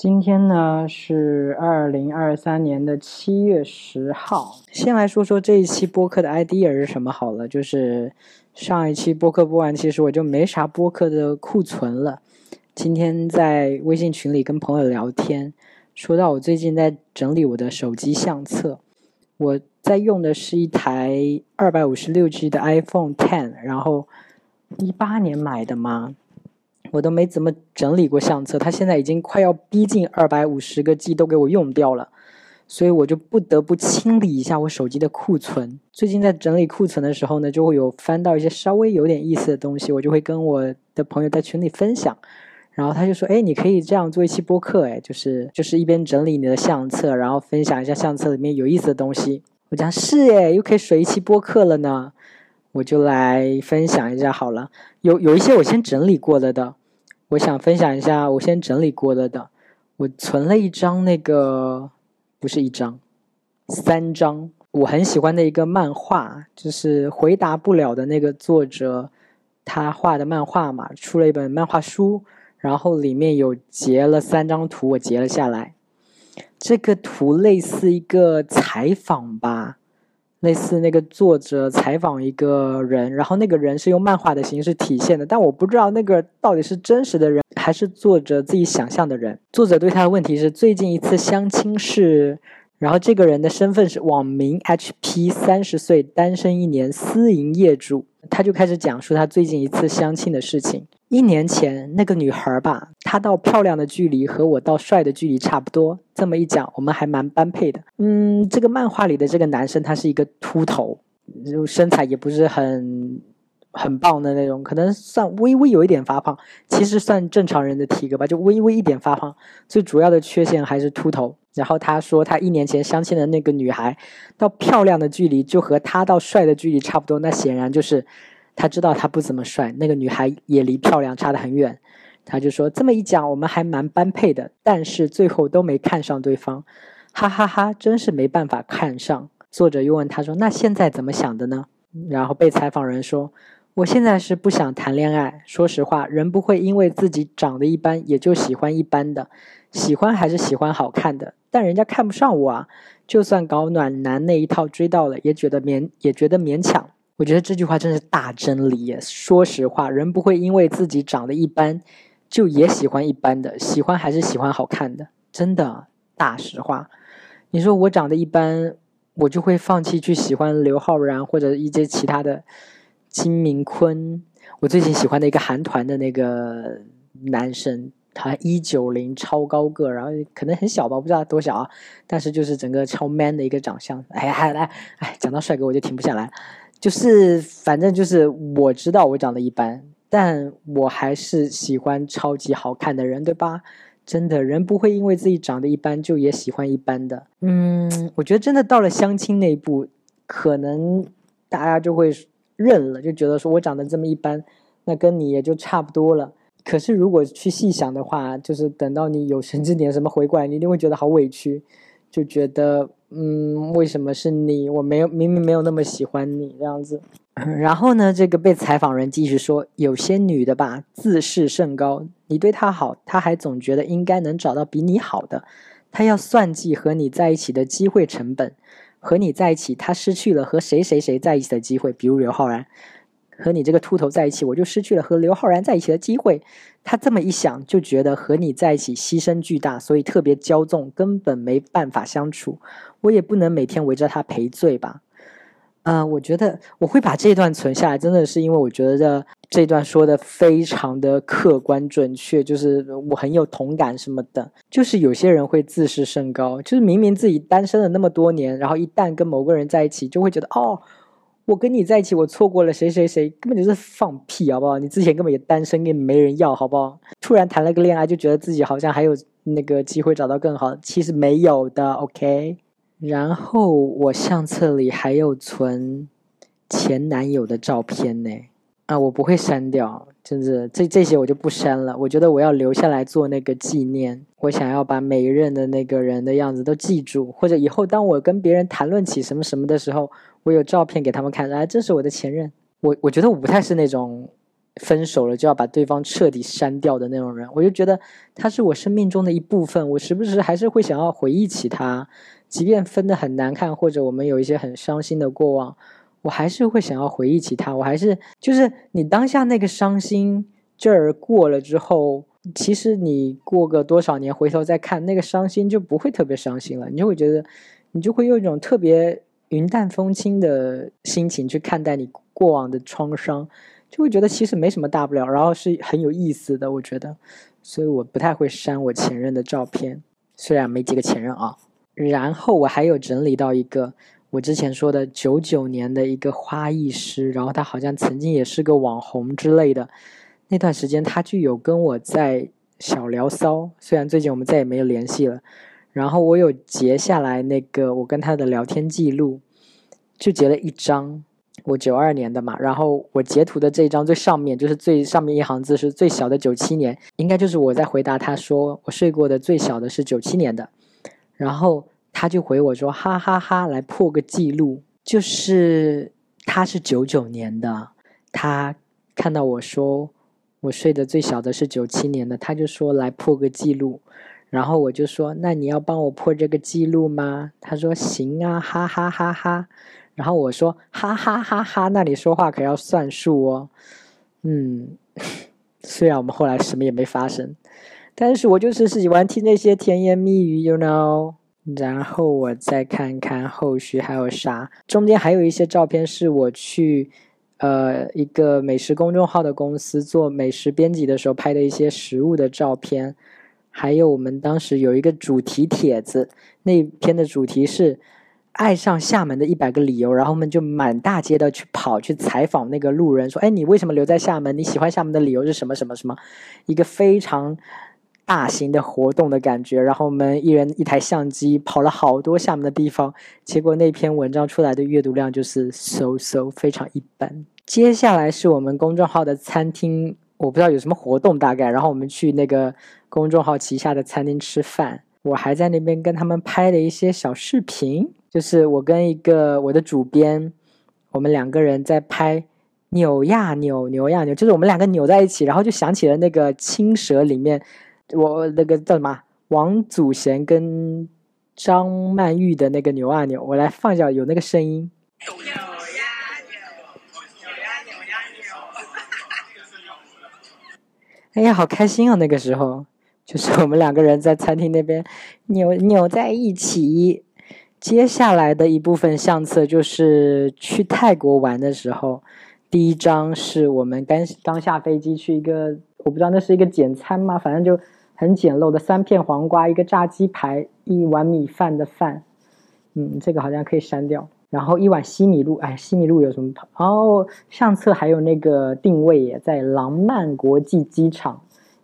今天呢是二零二三年的七月十号。先来说说这一期播客的 idea 是什么好了，就是上一期播客播完，其实我就没啥播客的库存了。今天在微信群里跟朋友聊天，说到我最近在整理我的手机相册，我在用的是一台二百五十六 G 的 iPhone Ten，然后一八年买的嘛。我都没怎么整理过相册，它现在已经快要逼近二百五十个 G 都给我用掉了，所以我就不得不清理一下我手机的库存。最近在整理库存的时候呢，就会有翻到一些稍微有点意思的东西，我就会跟我的朋友在群里分享，然后他就说：“哎，你可以这样做一期播客，哎，就是就是一边整理你的相册，然后分享一下相册里面有意思的东西。”我讲是哎，又可以水一期播客了呢，我就来分享一下好了。有有一些我先整理过了的。我想分享一下我先整理过了的，我存了一张那个，不是一张，三张，我很喜欢的一个漫画，就是回答不了的那个作者，他画的漫画嘛，出了一本漫画书，然后里面有截了三张图，我截了下来，这个图类似一个采访吧。类似那个作者采访一个人，然后那个人是用漫画的形式体现的，但我不知道那个到底是真实的人还是作者自己想象的人。作者对他的问题是最近一次相亲是，然后这个人的身份是网名 HP，三十岁，单身一年，私营业主。他就开始讲述他最近一次相亲的事情。一年前，那个女孩吧，她到漂亮的距离和我到帅的距离差不多。这么一讲，我们还蛮般配的。嗯，这个漫画里的这个男生，他是一个秃头，就身材也不是很很棒的那种，可能算微微有一点发胖，其实算正常人的体格吧，就微微一点发胖。最主要的缺陷还是秃头。然后他说，他一年前相亲的那个女孩，到漂亮的距离就和他到帅的距离差不多。那显然就是他知道他不怎么帅，那个女孩也离漂亮差得很远。他就说这么一讲，我们还蛮般配的，但是最后都没看上对方，哈哈哈，真是没办法看上。作者又问他说，那现在怎么想的呢？然后被采访人说，我现在是不想谈恋爱。说实话，人不会因为自己长得一般也就喜欢一般的。喜欢还是喜欢好看的，但人家看不上我啊！就算搞暖男那一套追到了，也觉得勉也觉得勉强。我觉得这句话真是大真理耶。说实话，人不会因为自己长得一般，就也喜欢一般的。喜欢还是喜欢好看的，真的大实话。你说我长得一般，我就会放弃去喜欢刘昊然或者一些其他的金明坤。我最近喜欢的一个韩团的那个男生。他一九零超高个，然后可能很小吧，我不知道多小啊。但是就是整个超 man 的一个长相。哎呀，来，哎，讲到帅哥我就停不下来。就是反正就是我知道我长得一般，但我还是喜欢超级好看的人，对吧？真的人不会因为自己长得一般就也喜欢一般的。嗯，我觉得真的到了相亲那一步，可能大家就会认了，就觉得说我长得这么一般，那跟你也就差不多了。可是，如果去细想的话，就是等到你有生之年什么回过来，你一定会觉得好委屈，就觉得，嗯，为什么是你？我没有，明明没有那么喜欢你这样子。然后呢，这个被采访人继续说，有些女的吧，自视甚高，你对她好，她还总觉得应该能找到比你好的，她要算计和你在一起的机会成本，和你在一起，她失去了和谁谁谁在一起的机会，比如刘昊然。和你这个秃头在一起，我就失去了和刘昊然在一起的机会。他这么一想，就觉得和你在一起牺牲巨大，所以特别骄纵，根本没办法相处。我也不能每天围着他赔罪吧？嗯，我觉得我会把这段存下来，真的是因为我觉得这段说的非常的客观准确，就是我很有同感什么的。就是有些人会自视甚高，就是明明自己单身了那么多年，然后一旦跟某个人在一起，就会觉得哦。我跟你在一起，我错过了谁谁谁，根本就是放屁，好不好？你之前根本也单身，也没人要，好不好？突然谈了个恋爱，就觉得自己好像还有那个机会找到更好，其实没有的，OK。然后我相册里还有存前男友的照片呢，啊，我不会删掉，真的，这这些我就不删了。我觉得我要留下来做那个纪念，我想要把每一任的那个人的样子都记住，或者以后当我跟别人谈论起什么什么的时候。我有照片给他们看，哎，这是我的前任。我我觉得我不太是那种分手了就要把对方彻底删掉的那种人。我就觉得他是我生命中的一部分，我时不时还是会想要回忆起他，即便分的很难看，或者我们有一些很伤心的过往，我还是会想要回忆起他。我还是就是你当下那个伤心劲儿过了之后。其实你过个多少年回头再看那个伤心就不会特别伤心了，你就会觉得，你就会用一种特别云淡风轻的心情去看待你过往的创伤，就会觉得其实没什么大不了，然后是很有意思的，我觉得，所以我不太会删我前任的照片，虽然没几个前任啊。然后我还有整理到一个我之前说的九九年的一个花艺师，然后他好像曾经也是个网红之类的。那段时间，他就有跟我在小聊骚，虽然最近我们再也没有联系了。然后我有截下来那个我跟他的聊天记录，就截了一张，我九二年的嘛。然后我截图的这一张最上面，就是最上面一行字是最小的九七年，应该就是我在回答他说我睡过的最小的是九七年的。然后他就回我说哈哈哈，来破个记录，就是他是九九年的，他看到我说。我睡的最小的是九七年的，他就说来破个记录，然后我就说那你要帮我破这个记录吗？他说行啊，哈哈哈哈。然后我说哈哈哈哈，那你说话可要算数哦。嗯，虽然我们后来什么也没发生，但是我就是喜欢听那些甜言蜜语，you know。然后我再看看后续还有啥，中间还有一些照片是我去。呃，一个美食公众号的公司做美食编辑的时候拍的一些食物的照片，还有我们当时有一个主题帖子，那篇的主题是爱上厦门的一百个理由，然后我们就满大街的去跑去采访那个路人，说，哎，你为什么留在厦门？你喜欢厦门的理由是什么？什么什么？一个非常大型的活动的感觉，然后我们一人一台相机跑了好多厦门的地方，结果那篇文章出来的阅读量就是 so so 非常一般。接下来是我们公众号的餐厅，我不知道有什么活动大概，然后我们去那个公众号旗下的餐厅吃饭，我还在那边跟他们拍了一些小视频，就是我跟一个我的主编，我们两个人在拍扭呀扭扭呀扭，就是我们两个扭在一起，然后就想起了那个青蛇里面，我那个叫什么王祖贤跟张曼玉的那个扭啊扭，我来放一下有那个声音。哎呀，好开心啊！那个时候，就是我们两个人在餐厅那边扭扭在一起。接下来的一部分相册就是去泰国玩的时候，第一张是我们刚刚下飞机去一个，我不知道那是一个简餐吗？反正就很简陋的三片黄瓜、一个炸鸡排、一碗米饭的饭。嗯，这个好像可以删掉。然后一碗西米露，哎，西米露有什么？哦，相册还有那个定位也在廊曼国际机场，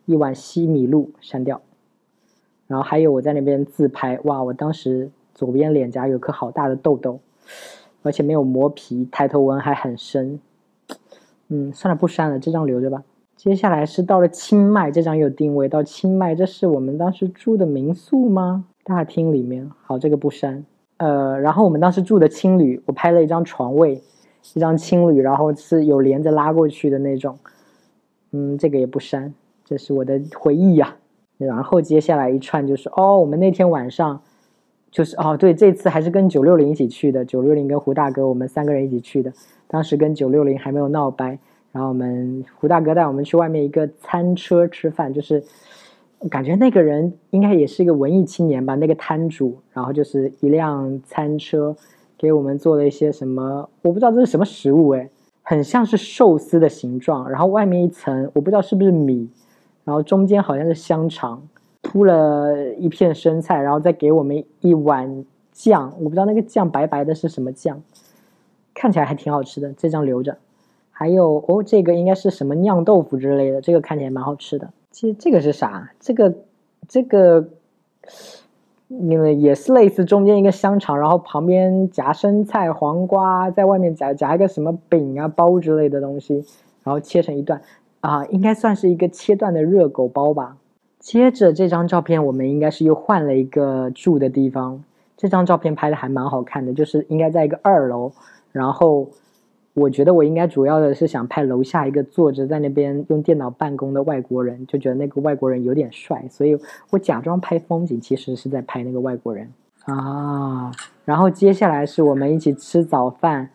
一碗西米露删掉。然后还有我在那边自拍，哇，我当时左边脸颊有颗好大的痘痘，而且没有磨皮，抬头纹还很深。嗯，算了，不删了，这张留着吧。接下来是到了清迈，这张有定位，到清迈，这是我们当时住的民宿吗？大厅里面，好，这个不删。呃，然后我们当时住的青旅，我拍了一张床位，一张青旅，然后是有帘子拉过去的那种。嗯，这个也不删，这是我的回忆呀。然后接下来一串就是，哦，我们那天晚上就是哦，对，这次还是跟九六零一起去的，九六零跟胡大哥，我们三个人一起去的。当时跟九六零还没有闹掰，然后我们胡大哥带我们去外面一个餐车吃饭，就是。感觉那个人应该也是一个文艺青年吧，那个摊主，然后就是一辆餐车，给我们做了一些什么，我不知道这是什么食物，诶，很像是寿司的形状，然后外面一层我不知道是不是米，然后中间好像是香肠，铺了一片生菜，然后再给我们一碗酱，我不知道那个酱白白的是什么酱，看起来还挺好吃的，这张留着。还有哦，这个应该是什么酿豆腐之类的，这个看起来蛮好吃的。其实这个是啥？这个，这个，因为也是类似中间一个香肠，然后旁边夹生菜、黄瓜，在外面夹夹一个什么饼啊、包之类的东西，然后切成一段，啊，应该算是一个切断的热狗包吧。接着这张照片，我们应该是又换了一个住的地方。这张照片拍的还蛮好看的，就是应该在一个二楼，然后我觉得我应该主要的是想拍楼下一个坐着在那边用电脑办公的外国人，就觉得那个外国人有点帅，所以我假装拍风景，其实是在拍那个外国人啊。然后接下来是我们一起吃早饭，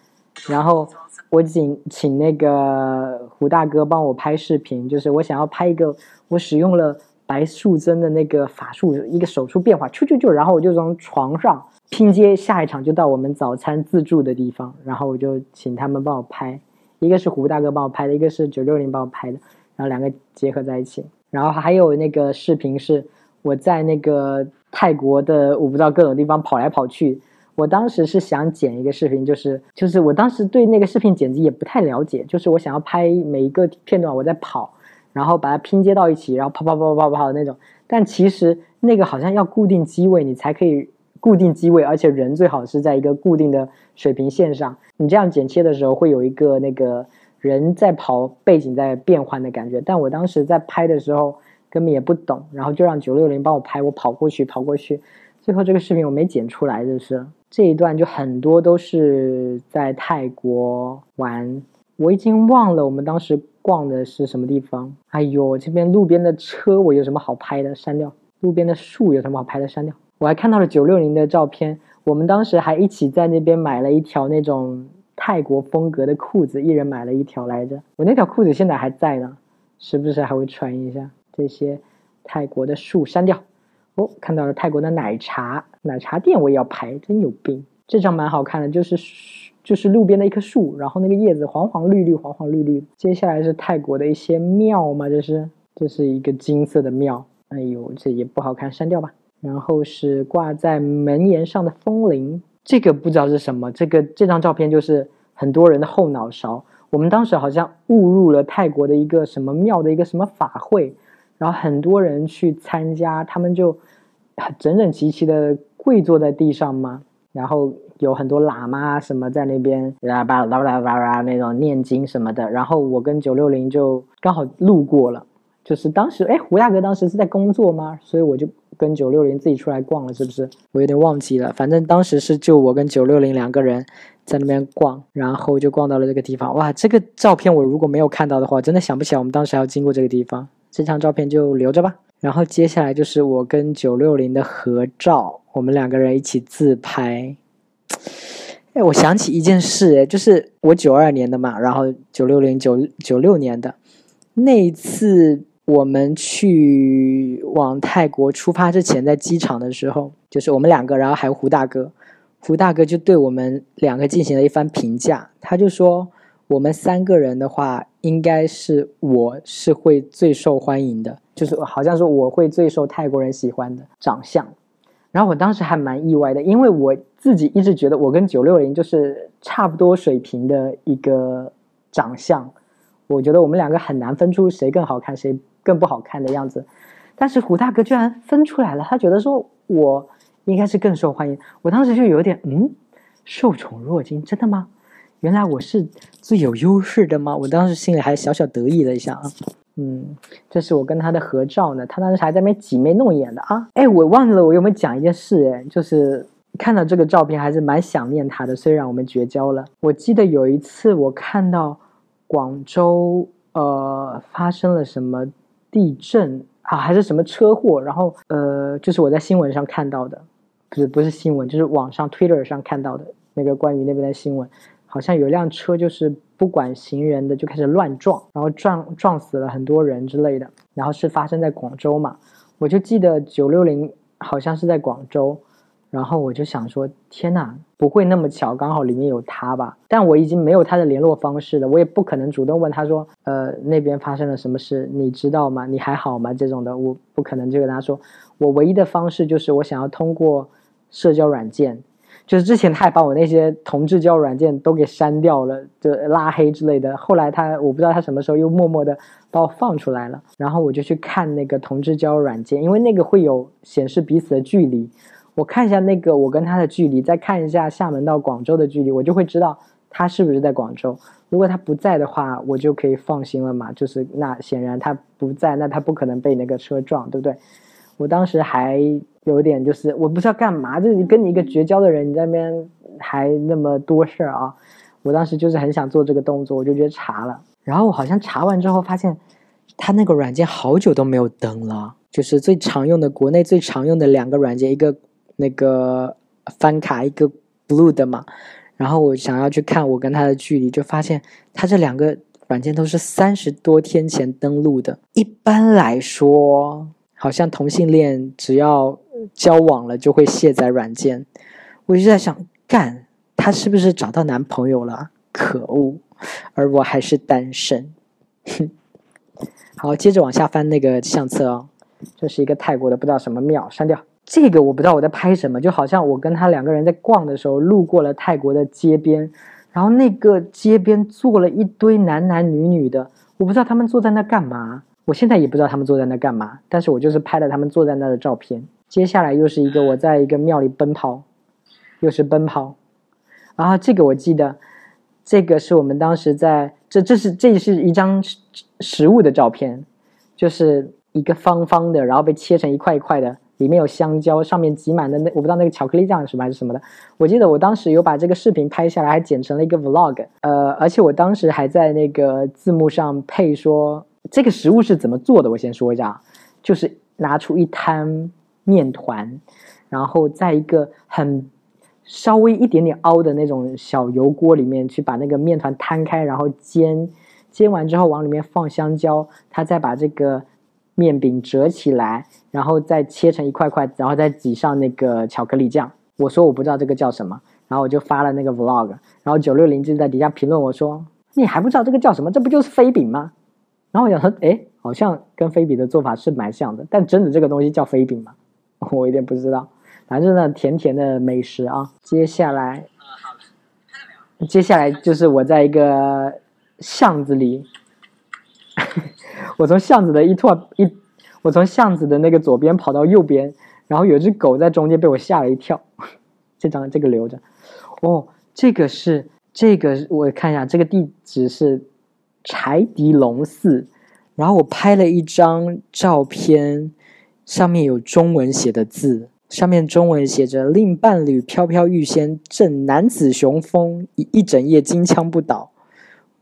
然后我请请那个胡大哥帮我拍视频，就是我想要拍一个我使用了白素贞的那个法术，一个手术变化，啾啾啾，然后我就从床上。拼接下一场就到我们早餐自助的地方，然后我就请他们帮我拍，一个是胡大哥帮我拍的，一个是九六零帮我拍的，然后两个结合在一起。然后还有那个视频是我在那个泰国的我不知道各种地方跑来跑去。我当时是想剪一个视频，就是就是我当时对那个视频剪辑也不太了解，就是我想要拍每一个片段我在跑，然后把它拼接到一起，然后跑跑跑跑跑的那种。但其实那个好像要固定机位，你才可以。固定机位，而且人最好是在一个固定的水平线上。你这样剪切的时候，会有一个那个人在跑，背景在变换的感觉。但我当时在拍的时候根本也不懂，然后就让九六零帮我拍，我跑过去跑过去。最后这个视频我没剪出来，就是这一段就很多都是在泰国玩。我已经忘了我们当时逛的是什么地方。哎呦，这边路边的车我有什么好拍的？删掉。路边的树有什么好拍的？删掉。我还看到了九六零的照片，我们当时还一起在那边买了一条那种泰国风格的裤子，一人买了一条来着。我那条裤子现在还在呢，时不时还会穿一下。这些泰国的树删掉。哦，看到了泰国的奶茶，奶茶店我也要拍，真有病。这张蛮好看的，就是就是路边的一棵树，然后那个叶子黄黄绿绿，黄黄绿绿。接下来是泰国的一些庙嘛，这是这是一个金色的庙。哎呦，这也不好看，删掉吧。然后是挂在门檐上的风铃，这个不知道是什么。这个这张照片就是很多人的后脑勺。我们当时好像误入了泰国的一个什么庙的一个什么法会，然后很多人去参加，他们就整整齐齐的跪坐在地上吗，然后有很多喇嘛什么在那边啦吧啦啦啦啦那种念经什么的。然后我跟九六零就刚好路过了，就是当时哎胡大哥当时是在工作吗？所以我就。跟九六零自己出来逛了，是不是？我有点忘记了。反正当时是就我跟九六零两个人在那边逛，然后就逛到了这个地方。哇，这个照片我如果没有看到的话，真的想不起来我们当时还要经过这个地方。这张照片就留着吧。然后接下来就是我跟九六零的合照，我们两个人一起自拍。哎，我想起一件事，哎，就是我九二年的嘛，然后九六零九九六年的那一次。我们去往泰国出发之前，在机场的时候，就是我们两个，然后还有胡大哥，胡大哥就对我们两个进行了一番评价。他就说，我们三个人的话，应该是我是会最受欢迎的，就是好像说我会最受泰国人喜欢的长相。然后我当时还蛮意外的，因为我自己一直觉得我跟九六零就是差不多水平的一个长相，我觉得我们两个很难分出谁更好看谁。更不好看的样子，但是胡大哥居然分出来了，他觉得说我应该是更受欢迎。我当时就有点嗯，受宠若惊，真的吗？原来我是最有优势的吗？我当时心里还小小得意了一下啊。嗯，这是我跟他的合照呢，他当时还在那边挤眉弄眼的啊。哎，我忘了我有没有讲一件事哎，就是看到这个照片还是蛮想念他的，虽然我们绝交了。我记得有一次我看到广州呃发生了什么。地震啊，还是什么车祸？然后呃，就是我在新闻上看到的，不是不是新闻，就是网上 Twitter 上看到的那个关于那边的新闻，好像有一辆车就是不管行人的就开始乱撞，然后撞撞死了很多人之类的。然后是发生在广州嘛？我就记得九六零好像是在广州。然后我就想说，天哪，不会那么巧，刚好里面有他吧？但我已经没有他的联络方式了，我也不可能主动问他说，呃，那边发生了什么事，你知道吗？你还好吗？这种的，我不可能就跟他说。我唯一的方式就是我想要通过社交软件，就是之前他还把我那些同志交友软件都给删掉了，就拉黑之类的。后来他，我不知道他什么时候又默默的把我放出来了，然后我就去看那个同志交友软件，因为那个会有显示彼此的距离。我看一下那个我跟他的距离，再看一下厦门到广州的距离，我就会知道他是不是在广州。如果他不在的话，我就可以放心了嘛。就是那显然他不在，那他不可能被那个车撞，对不对？我当时还有点就是我不知道干嘛，就是跟你一个绝交的人，你在那边还那么多事儿啊。我当时就是很想做这个动作，我就觉得查了。然后我好像查完之后发现，他那个软件好久都没有登了。就是最常用的国内最常用的两个软件，一个那个翻卡，一个 Blue 的嘛。然后我想要去看我跟他的距离，就发现他这两个软件都是三十多天前登录的。一般来说，好像同性恋只要交往了就会卸载软件。我就在想，干，他是不是找到男朋友了？可恶，而我还是单身。哼。好，接着往下翻那个相册哦。这是一个泰国的不知道什么庙，删掉这个我不知道我在拍什么，就好像我跟他两个人在逛的时候路过了泰国的街边，然后那个街边坐了一堆男男女女的，我不知道他们坐在那干嘛，我现在也不知道他们坐在那干嘛，但是我就是拍了他们坐在那的照片。接下来又是一个我在一个庙里奔跑，又是奔跑，然后这个我记得，这个是我们当时在这这是这是一张食物的照片，就是。一个方方的，然后被切成一块一块的，里面有香蕉，上面挤满的那我不知道那个巧克力酱是什么还是什么的。我记得我当时有把这个视频拍下来，还剪成了一个 vlog。呃，而且我当时还在那个字幕上配说这个食物是怎么做的。我先说一下，就是拿出一摊面团，然后在一个很稍微一点点凹的那种小油锅里面去把那个面团摊开，然后煎，煎完之后往里面放香蕉，他再把这个。面饼折起来，然后再切成一块块，然后再挤上那个巧克力酱。我说我不知道这个叫什么，然后我就发了那个 vlog，然后九六零就在底下评论我说：“你还不知道这个叫什么？这不就是飞饼吗？”然后我想说：“哎，好像跟飞饼的做法是蛮像的，但真的这个东西叫飞饼吗？我有点不知道。反正呢，甜甜的美食啊。接下来，接下来就是我在一个巷子里。”我从巷子的一拓一，我从巷子的那个左边跑到右边，然后有只狗在中间被我吓了一跳。这张这个留着。哦，这个是这个，我看一下，这个地址是柴迪龙寺。然后我拍了一张照片，上面有中文写的字，上面中文写着“令伴侣飘飘欲仙，正男子雄风，一一整夜金枪不倒”。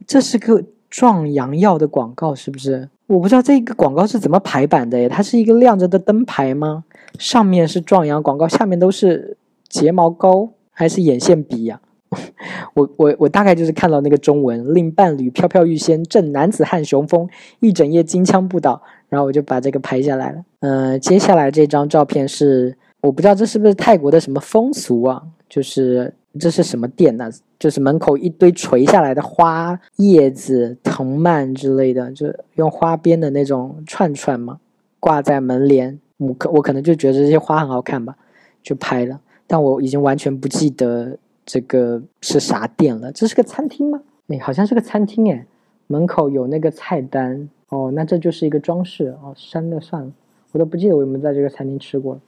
这是个。壮阳药的广告是不是？我不知道这个广告是怎么排版的耶？它是一个亮着的灯牌吗？上面是壮阳广告，下面都是睫毛膏还是眼线笔呀？我我我大概就是看到那个中文，令伴侣飘飘欲仙，正男子汉雄风，一整夜金枪不倒，然后我就把这个拍下来了。嗯，接下来这张照片是，我不知道这是不是泰国的什么风俗啊？就是这是什么店呢？就是门口一堆垂下来的花叶子、藤蔓之类的，就用花边的那种串串嘛，挂在门帘。我可我可能就觉得这些花很好看吧，就拍了。但我已经完全不记得这个是啥店了。这是个餐厅吗？哎，好像是个餐厅哎。门口有那个菜单哦，那这就是一个装饰哦。删了算了，我都不记得我有没有在这个餐厅吃过。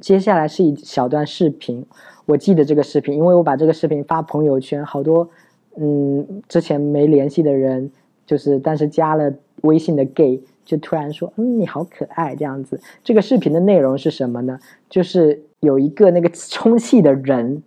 接下来是一小段视频，我记得这个视频，因为我把这个视频发朋友圈，好多嗯之前没联系的人，就是但是加了微信的 gay 就突然说，嗯你好可爱这样子。这个视频的内容是什么呢？就是有一个那个 充气的人，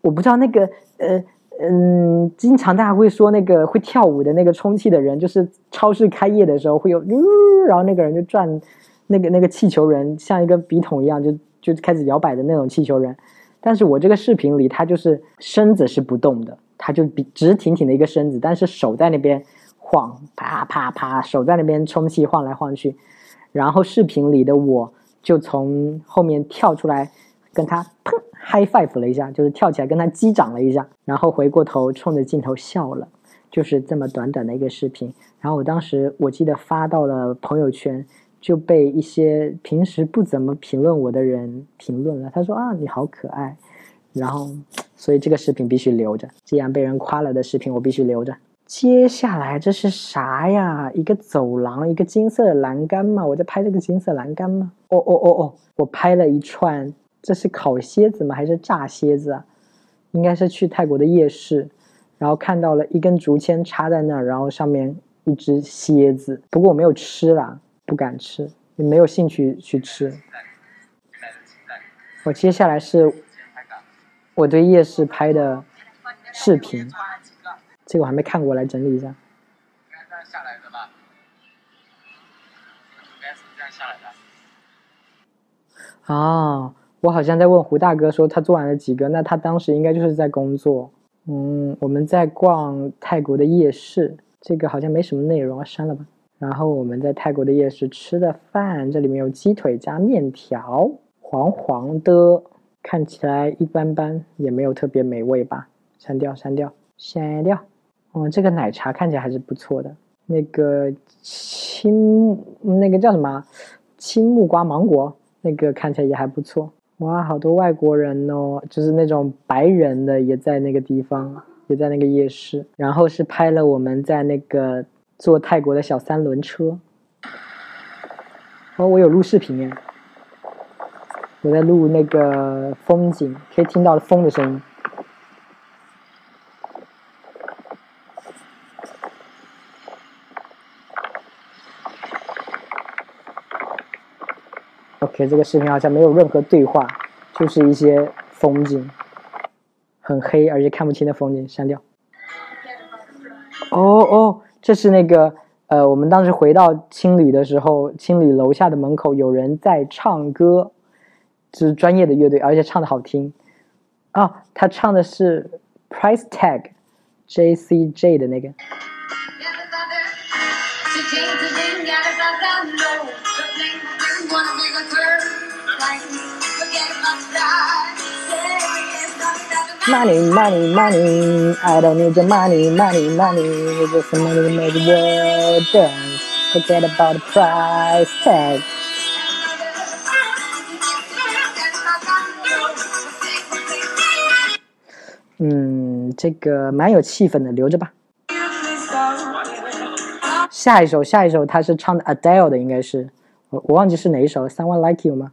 我不知道那个呃嗯，经常大家会说那个会跳舞的那个充气的人，就是超市开业的时候会有，嗯然后那个人就转那个那个气球人，像一个笔筒一样就。就开始摇摆的那种气球人，但是我这个视频里，他就是身子是不动的，他就笔直挺挺的一个身子，但是手在那边晃，啪啪啪，手在那边充气晃来晃去，然后视频里的我就从后面跳出来，跟他砰 high five 了一下，就是跳起来跟他击掌了一下，然后回过头冲着镜头笑了，就是这么短短的一个视频，然后我当时我记得发到了朋友圈。就被一些平时不怎么评论我的人评论了。他说啊，你好可爱。然后，所以这个视频必须留着。既然被人夸了的视频，我必须留着。接下来这是啥呀？一个走廊，一个金色的栏杆吗？我在拍这个金色栏杆吗？哦哦哦哦，我拍了一串。这是烤蝎子吗？还是炸蝎子啊？应该是去泰国的夜市，然后看到了一根竹签插在那儿，然后上面一只蝎子。不过我没有吃啦。不敢吃，也没有兴趣去吃。我接下来是，我对夜市拍的视频，这个我还没看过，来整理一下。应该这样下来的吧？应该是这样下来的。啊，我好像在问胡大哥说他做完了几个，那他当时应该就是在工作。嗯，我们在逛泰国的夜市，这个好像没什么内容，删了吧。然后我们在泰国的夜市吃的饭，这里面有鸡腿加面条，黄黄的，看起来一般般，也没有特别美味吧。删掉，删掉，删掉。嗯，这个奶茶看起来还是不错的。那个青，那个叫什么？青木瓜芒果，那个看起来也还不错。哇，好多外国人哦，就是那种白人的也在那个地方，也在那个夜市。然后是拍了我们在那个坐泰国的小三轮车。哦，我有录视频耶，我在录那个风景，可以听到风的声音。这个视频好像没有任何对话，就是一些风景，很黑而且看不清的风景，删掉。哦哦，这是那个呃，我们当时回到青旅的时候，青旅楼下的门口有人在唱歌，就是专业的乐队，而且唱的好听。啊，他唱的是 Price Tag，J C J 的那个。Money, money, money. I don't need your money, money, money. Just some money to make the world dance. Forget about the price tag. 嗯，这个蛮有气氛的，留着吧。下一首，下一首，他是唱的 Adele 的，应该是我我忘记是哪一首了。Someone Like You 吗？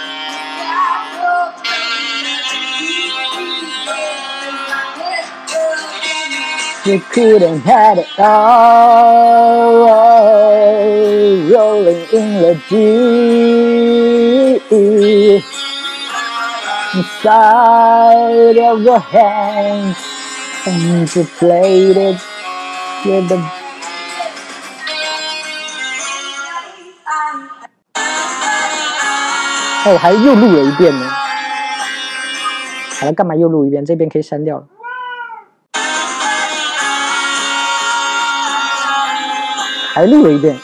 You couldn't have it all. Rolling in the deep. Inside of your hands. And you played it with the 哦，我还又录了一遍呢。好了，干嘛又录一遍？这边可以删掉了。 还录了一遍。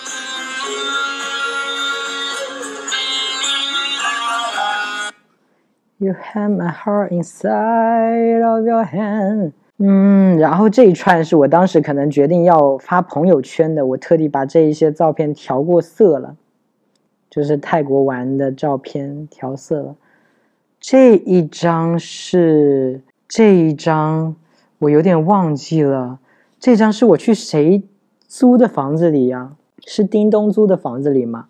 You have my heart inside of your hand。嗯，然后这一串是我当时可能决定要发朋友圈的，我特地把这一些照片调过色了，就是泰国玩的照片调色了。这一张是这一张，我有点忘记了。这张是我去谁租的房子里呀？是叮咚租的房子里吗？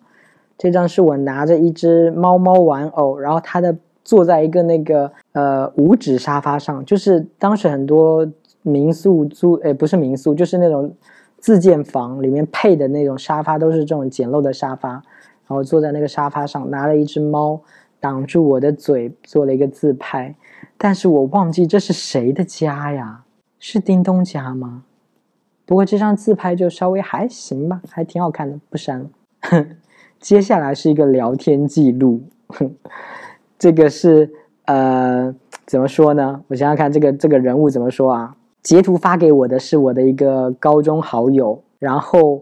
这张是我拿着一只猫猫玩偶，然后它的坐在一个那个呃五指沙发上，就是当时很多民宿租，诶不是民宿，就是那种自建房里面配的那种沙发都是这种简陋的沙发，然后坐在那个沙发上，拿了一只猫挡住我的嘴，做了一个自拍，但是我忘记这是谁的家呀？是叮咚家吗？不过这张自拍就稍微还行吧，还挺好看的，不删了。接下来是一个聊天记录，这个是呃怎么说呢？我想想看，这个这个人物怎么说啊？截图发给我的是我的一个高中好友，然后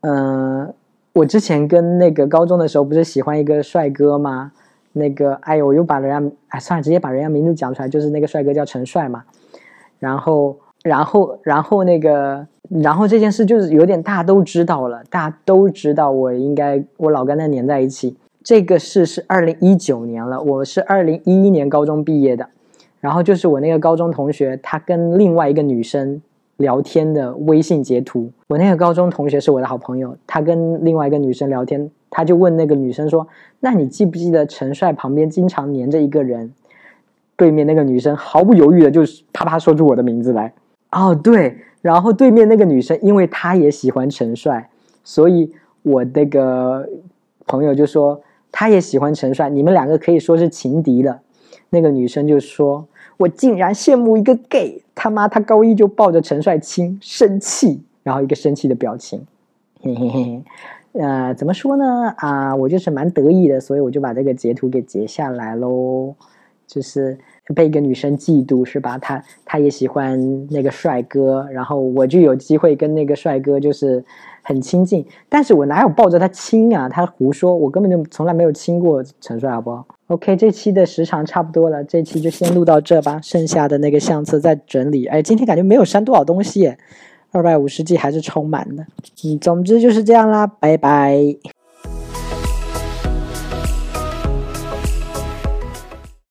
嗯、我之前跟那个高中的时候不是喜欢一个帅哥吗？那个哎呦，我又把人家哎算了，直接把人家名字讲出来，就是那个帅哥叫陈帅嘛，然后。然后，然后那个，然后这件事就是有点大家都知道了，大家都知道我应该我老跟他黏在一起。这个事是二零一九年了，我是二零一一年高中毕业的，然后就是我那个高中同学，他跟另外一个女生聊天的微信截图。我那个高中同学是我的好朋友，他跟另外一个女生聊天，他就问那个女生说：“那你记不记得陈帅旁边经常黏着一个人？”对面那个女生毫不犹豫的就是啪啪说出我的名字来。哦，对，然后对面那个女生，因为她也喜欢陈帅，所以我那个朋友就说她也喜欢陈帅，你们两个可以说是情敌了。那个女生就说。我竟然羡慕一个 gay，他妈他高一就抱着陈帅亲，生气，然后一个生气的表情，嘿嘿嘿，呃，怎么说呢？啊，我就是蛮得意的，所以我就把这个截图给截下来喽，就是被一个女生嫉妒是吧？她她也喜欢那个帅哥，然后我就有机会跟那个帅哥就是很亲近，但是我哪有抱着他亲啊？他胡说，我根本就从来没有亲过陈帅，好不好？OK，这期的时长差不多了，这期就先录到这吧。剩下的那个相册再整理。哎，今天感觉没有删多少东西，二百五十 G 还是充满的。嗯，总之就是这样啦，拜拜。